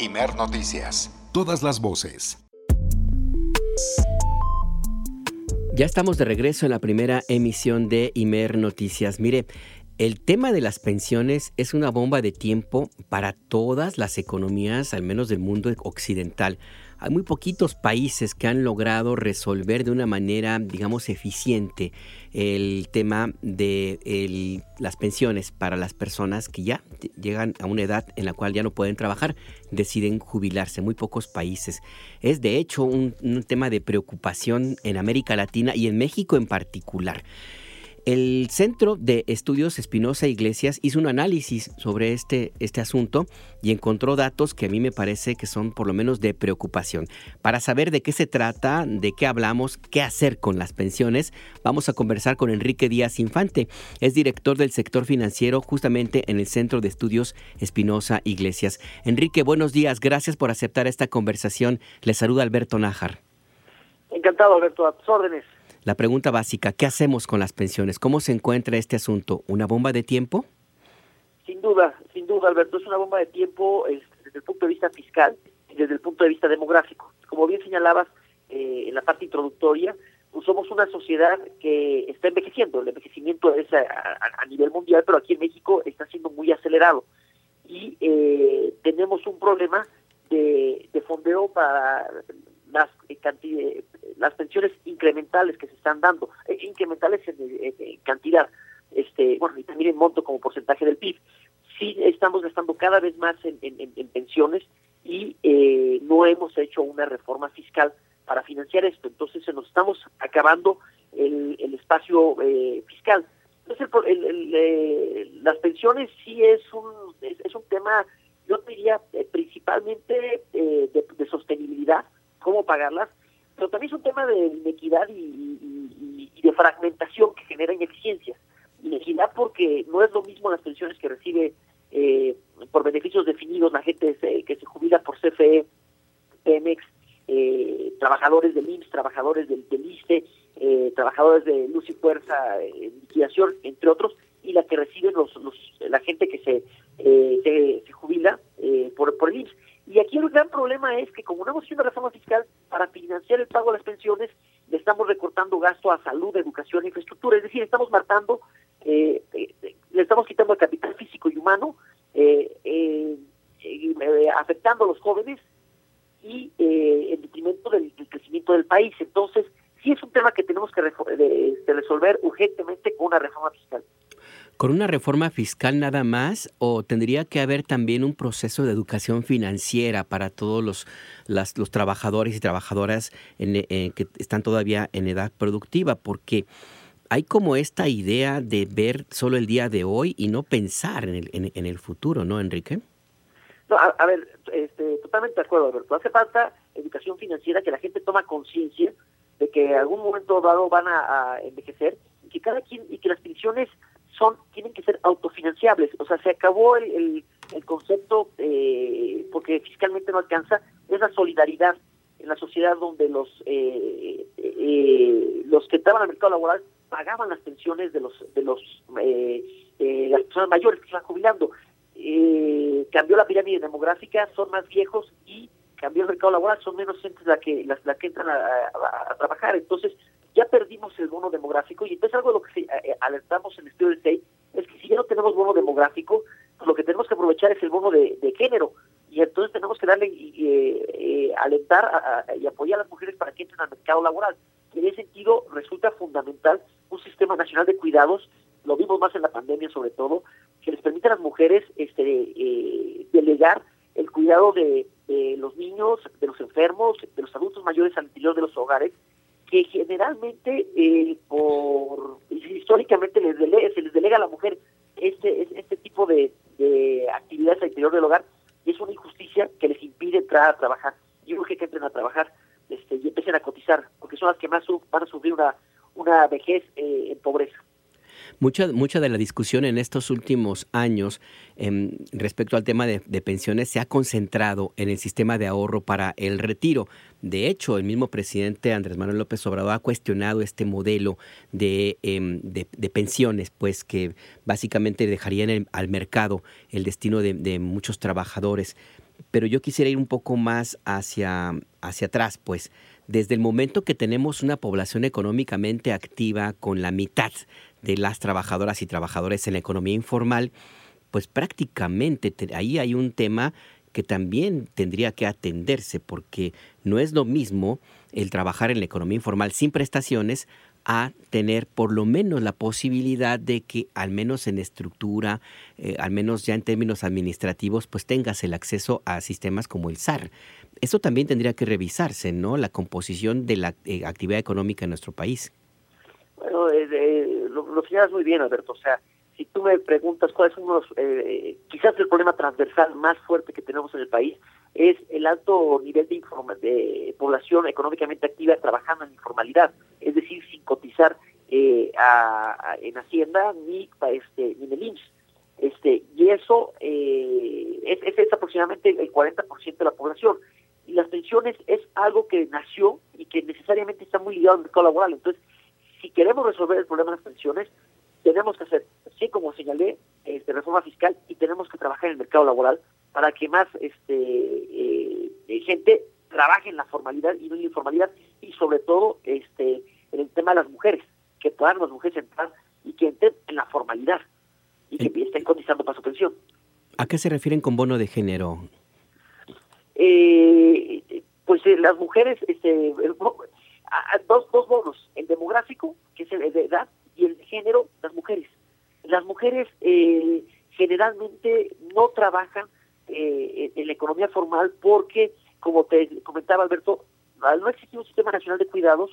Imer Noticias. Todas las voces. Ya estamos de regreso en la primera emisión de Imer Noticias. Mire, el tema de las pensiones es una bomba de tiempo para todas las economías, al menos del mundo occidental. Hay muy poquitos países que han logrado resolver de una manera, digamos, eficiente el tema de las pensiones para las personas que ya llegan a una edad en la cual ya no pueden trabajar, deciden jubilarse. Muy pocos países. Es de hecho un tema de preocupación en América Latina y en México en particular. El Centro de Estudios Espinosa Iglesias hizo un análisis sobre este, este asunto y encontró datos que a mí me parece que son por lo menos de preocupación. Para saber de qué se trata, de qué hablamos, qué hacer con las pensiones, vamos a conversar con Enrique Díaz Infante. Es director del sector financiero justamente en el Centro de Estudios Espinosa Iglesias. Enrique, buenos días. Gracias por aceptar esta conversación. Le saluda Alberto Nájar. Encantado, Alberto. A tus órdenes. La pregunta básica, ¿qué hacemos con las pensiones? ¿Cómo se encuentra este asunto? ¿Una bomba de tiempo? Sin duda, sin duda, Alberto, es una bomba de tiempo desde el punto de vista fiscal y desde el punto de vista demográfico. Como bien señalabas eh, en la parte introductoria, pues somos una sociedad que está envejeciendo. El envejecimiento es a, nivel mundial, pero aquí en México está siendo muy acelerado. Y eh, tenemos un problema de, de fondeo para las, eh, las pensiones incrementales que se están dando, eh, incrementales en, cantidad, este, bueno, y también en monto como porcentaje del PIB. Sí estamos gastando cada vez más en, pensiones y eh, no hemos hecho una reforma fiscal para financiar esto. Entonces se nos estamos acabando el, espacio fiscal. Entonces las pensiones sí es un es, un tema, yo diría principalmente de sostenibilidad cómo pagarlas, pero también es un tema de inequidad y, de fragmentación que genera ineficiencias. Inequidad porque no es lo mismo las pensiones que recibe eh, por beneficios definidos la gente que se jubila por CFE, Pemex, eh, trabajadores del IMSS, trabajadores del, del ISTE, eh, trabajadores de Luz y Fuerza, liquidación, entre otros, y la que reciben los, la gente que se, se, jubila por, por el IMSS. Y aquí el gran problema es que como no hemos hecho una reforma fiscal para financiar el pago de las pensiones, le estamos recortando gasto a salud, educación infraestructura. Es decir, estamos matando, eh, eh, le estamos quitando el capital físico y humano, eh, afectando a los jóvenes y en detrimento del, crecimiento del país. Entonces, sí es un tema que tenemos que resolver urgentemente con una reforma fiscal con una reforma fiscal nada más o tendría que haber también un proceso de educación financiera para todos los, los trabajadores y trabajadoras eh, que están todavía en edad productiva? Porque hay como esta idea de ver solo el día de hoy y no pensar en el, en, el futuro, ¿no, Enrique? No, a, ver, este, totalmente de acuerdo, Alberto. Hace falta educación financiera, que la gente toma conciencia de que en algún momento dado van a, a envejecer y que cada quien y que las pensiones son tienen que ser autofinanciables. O sea, se acabó el, el, concepto, eh, porque fiscalmente no alcanza, es la solidaridad en la sociedad donde los eh, eh, los que entraban al mercado laboral pagaban las pensiones de los de los las personas mayores que están jubilando. cambió la pirámide demográfica, son más viejos y cambió el mercado laboral, son menos gente la que las la que entran a trabajar. Entonces, el bono demográfico y entonces algo de lo que eh, eh, alertamos en el estudio de SEI es que si ya no tenemos bono demográfico, pues lo que tenemos que aprovechar es el bono de, género y entonces tenemos que darle y eh, alentar y apoyar a las mujeres para que entren al mercado laboral. En ese sentido resulta fundamental un sistema nacional de cuidados, lo vimos más en la pandemia sobre todo, que les permita a las mujeres este, delegar el cuidado de, de los niños, de los enfermos, de los adultos mayores al interior de los hogares que generalmente eh, por históricamente les se les delega a la mujer este este tipo de, actividades al interior del hogar y es una injusticia que les impide entrar a trabajar. Yo creo que entren a trabajar este, y empiecen a cotizar, porque son las que más van a sufrir una, una vejez eh, en pobreza. Mucha, mucha de la discusión en estos últimos años em, respecto al tema de, pensiones se ha concentrado en el sistema de ahorro para el retiro. De hecho, el mismo presidente Andrés Manuel López Obrador ha cuestionado este modelo de, em, pensiones, pues que básicamente dejarían al mercado el destino de, muchos trabajadores. pero yo quisiera ir un poco más hacia, hacia atrás, pues desde el momento que tenemos una población económicamente activa con la mitad de las trabajadoras y trabajadores en la economía informal, pues prácticamente ahí hay un tema que también tendría que atenderse porque no es lo mismo el trabajar en la economía informal sin prestaciones a tener por lo menos la posibilidad de que al menos en estructura, eh, al menos ya en términos administrativos, pues tengas el acceso a sistemas como el SAR. Eso también tendría que revisarse, ¿no? La composición de la eh, actividad económica en nuestro país. Bueno, eh, lo, lo señalas muy bien, Alberto. O sea, si tú me preguntas cuáles son los, quizás el problema transversal más fuerte que tenemos en el país, es el alto nivel de, de población económicamente activa trabajando en informalidad, es decir, sin cotizar eh, en Hacienda ni, este, ni en el IMSS. Este, y eso eh, es, es, aproximadamente el 40% de la población. Y las pensiones es algo que nació y que necesariamente está muy ligado al mercado laboral. Entonces, si queremos resolver el problema de las pensiones, tenemos que hacer, así como señalé, este, reforma fiscal y tenemos que trabajar en el mercado laboral para que más este eh, eh, gente trabaje en la formalidad y no en la informalidad y sobre todo este en el tema de las mujeres que puedan las mujeres entrar y que entren en la formalidad y que estén cotizando para su pensión. ¿A qué se refieren con bono de género? Eh, pues las mujeres, este, dos, dos bonos, el demográfico, que es el de edad, y el de género, las mujeres. Las mujeres generalmente no trabajan eh, en la economía formal porque, como te comentaba Alberto, al no existir un sistema nacional de cuidados,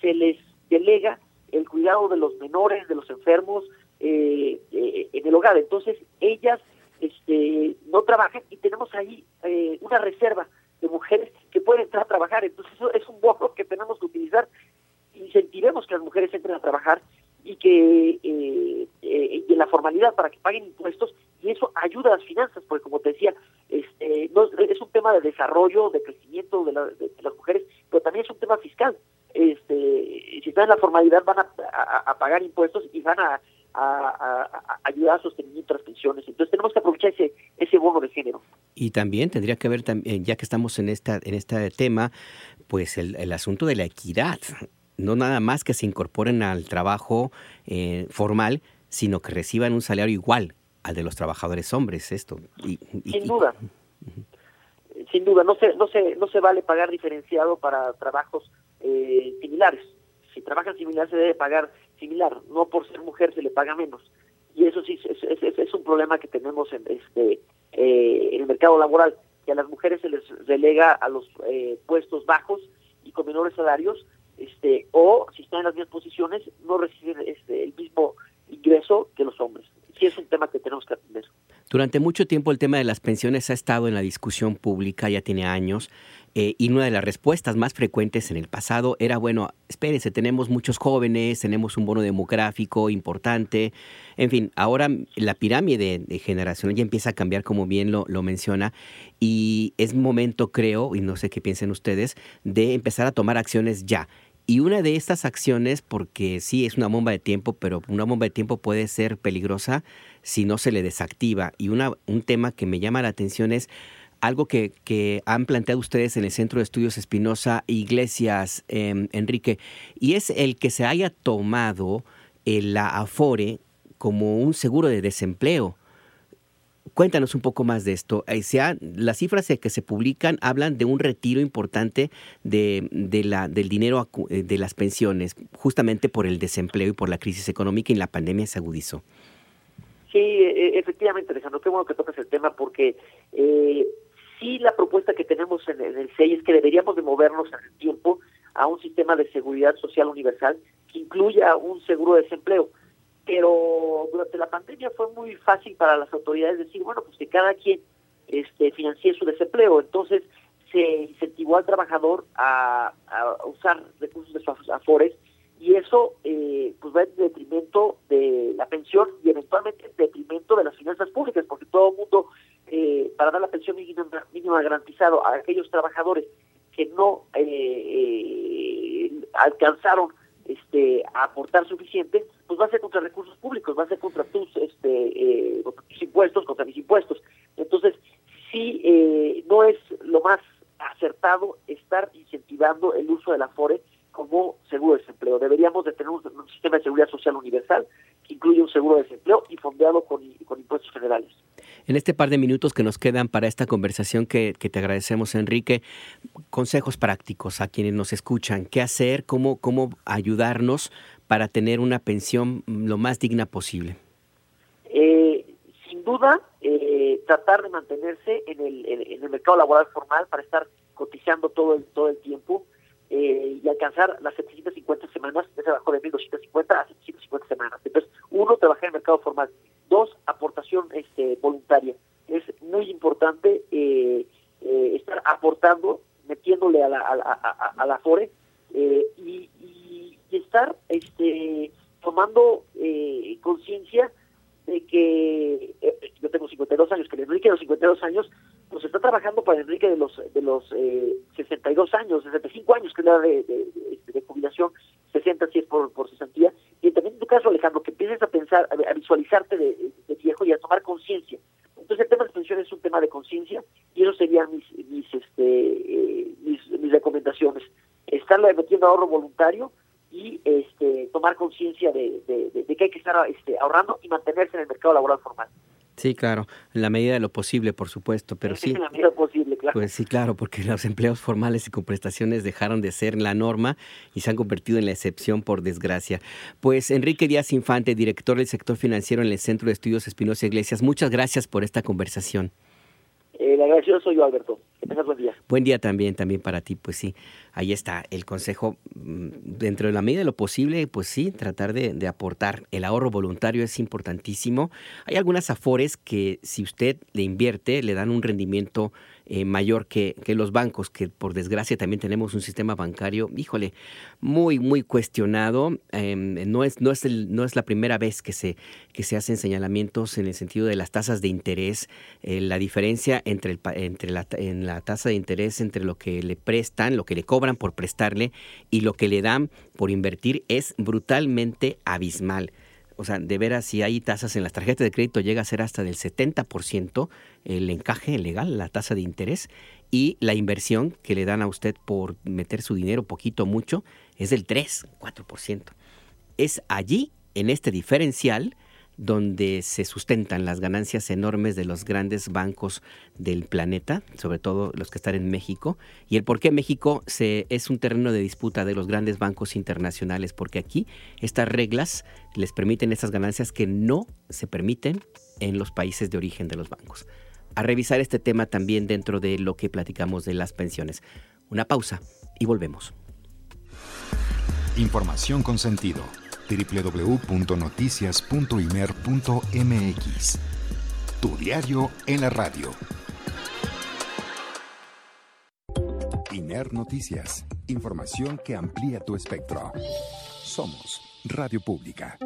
se les delega el cuidado de los menores, de los enfermos eh, eh, en el hogar. Entonces, ellas este, no trabajan y tenemos ahí eh, una reserva de mujeres que pueden entrar a trabajar. Entonces, eso es un bono que tenemos que utilizar. Incentivemos que las mujeres entren a trabajar y que eh, eh, en la formalidad para que paguen impuestos y eso ayuda a las finanzas porque como te decía este, no, es un tema de desarrollo de crecimiento de, las mujeres pero también es un tema fiscal este si están en la formalidad van a, pagar impuestos y van a, ayudar a sostenimiento de las pensiones entonces tenemos que aprovechar ese ese bono de género y también tendría que ver también ya que estamos en esta en este tema pues el, el asunto de la equidad no nada más que se incorporen al trabajo eh, formal, sino que reciban un salario igual al de los trabajadores hombres. Esto. Sin duda. Sin duda, no se, no se, no se vale pagar diferenciado para trabajos eh, similares. Si trabajan similar se debe pagar similar, no por ser mujer se le paga menos. Y eso sí es, es, un problema que tenemos en este eh, mercado laboral, que a las mujeres se les relega a los puestos bajos y con menores salarios este, o si están en las mismas posiciones, no reciben este, el mismo ingreso que los hombres. Sí es un tema que tenemos que atender. Durante mucho tiempo el tema de las pensiones ha estado en la discusión pública, ya tiene años, eh, y una de las respuestas más frecuentes en el pasado era, bueno, espérense, tenemos muchos jóvenes, tenemos un bono demográfico importante, en fin, ahora la pirámide de generación ya empieza a cambiar, como bien lo, lo menciona, y es momento, creo, y no sé qué piensen ustedes, de empezar a tomar acciones ya. Y una de estas acciones, porque sí es una bomba de tiempo, pero una bomba de tiempo puede ser peligrosa si no se le desactiva. Y una, un tema que me llama la atención es algo que, que han planteado ustedes en el Centro de Estudios Espinosa Iglesias, em, Enrique, y es el que se haya tomado la Afore como un seguro de desempleo. Cuéntanos un poco más de esto. Eh, las cifras que se publican hablan de un retiro importante de, la, del dinero eh, de las pensiones, justamente por el desempleo y por la crisis económica y la pandemia se agudizó. Sí, e, e, efectivamente, Alejandro, qué bueno que tocas el tema porque eh, sí la propuesta que tenemos en, el CEI es que deberíamos de movernos en el tiempo a un sistema de seguridad social universal que incluya un seguro de desempleo pero durante la pandemia fue muy fácil para las autoridades decir, bueno, pues que cada quien este, financie su desempleo. Entonces se incentivó al trabajador a, usar recursos de sus afores y eso eh, pues va en detrimento de la pensión y eventualmente en detrimento de las finanzas públicas, porque todo el mundo, eh, para dar la pensión mínima, mínima garantizado a aquellos trabajadores que no eh, eh alcanzaron este, a aportar suficiente, pues va a ser contra recursos públicos, va a ser contra tus, este, eh, tus impuestos, contra mis impuestos. Entonces, sí eh, no es lo más acertado estar incentivando el uso de la FORE como seguro de desempleo. Deberíamos de tener un, sistema de seguridad social universal que incluye un seguro de desempleo y fondeado con, impuestos federales. En este par de minutos que nos quedan para esta conversación que, te agradecemos, Enrique, consejos prácticos a quienes nos escuchan, qué hacer, cómo, cómo ayudarnos para tener una pensión lo más digna posible. Eh, sin duda, eh, tratar de mantenerse en el, mercado laboral formal para estar cotizando todo el, todo el tiempo eh, y alcanzar las 750 semanas, se bajó de 1250 a 750 semanas. Entonces, uno, trabajar en el mercado formal. Dos, aportación este, voluntaria. Es muy importante eh, eh, estar aportando, metiéndole a la, a, la FORE y, estar este, tomando conciencia de que yo tengo 52 años, que el Enrique de los 52 años pues está trabajando para Enrique de los de los eh, 62 años, 65 años que es la de, de, jubilación, 60 si es por, por cesantía, y también en tu caso Alejandro, que empieces a pensar, a, visualizarte de, viejo y a tomar conciencia. Entonces el tema de pensiones es un tema de conciencia y eso serían mis mis este eh, mis, mis recomendaciones. Estarle metiendo ahorro voluntario y este tomar conciencia de, de, que hay que estar este, ahorrando y mantenerse en el mercado laboral formal. Sí, claro, en la medida de lo posible, por supuesto, pero sí. En la medida posible, claro. Pues sí, claro, porque los empleos formales y con prestaciones dejaron de ser la norma y se han convertido en la excepción, por desgracia. Pues Enrique Díaz Infante, director del sector financiero en el Centro de Estudios Espinosa Iglesias, muchas gracias por esta conversación. El agradecido soy yo, Alberto. Buen día. Buen día también, también para ti. Pues sí, ahí está el consejo. Mm, dentro de la medida de lo posible, pues sí, tratar de, de aportar. El ahorro voluntario es importantísimo. Hay algunas afores que si usted le invierte, le dan un rendimiento eh, mayor que, que, los bancos, que por desgracia también tenemos un sistema bancario, híjole, muy, muy cuestionado. Em, no, es, no, es el, no es la primera vez que se, que se hacen señalamientos en el sentido de las tasas de interés, eh, la diferencia entre, el, entre la, en la tasa de interés entre lo que le prestan, lo que le cobran por prestarle y lo que le dan por invertir es brutalmente abismal o sea, de veras, si hay tasas en las tarjetas de crédito, llega a ser hasta del 70% el encaje legal, la tasa de interés, y la inversión que le dan a usted por meter su dinero poquito o mucho es del 3, 4%. Es allí, en este diferencial, donde se sustentan las ganancias enormes de los grandes bancos del planeta, sobre todo los que están en México, y el por qué México es un terreno de disputa de los grandes bancos internacionales, porque aquí estas reglas les permiten esas ganancias que no se permiten en los países de origen de los bancos. A revisar este tema también dentro de lo que platicamos de las pensiones. Una pausa y volvemos. Información con sentido www.noticias.imer.mx. Tu diario en la radio. INER Noticias. Información que amplía tu espectro. Somos Radio Pública.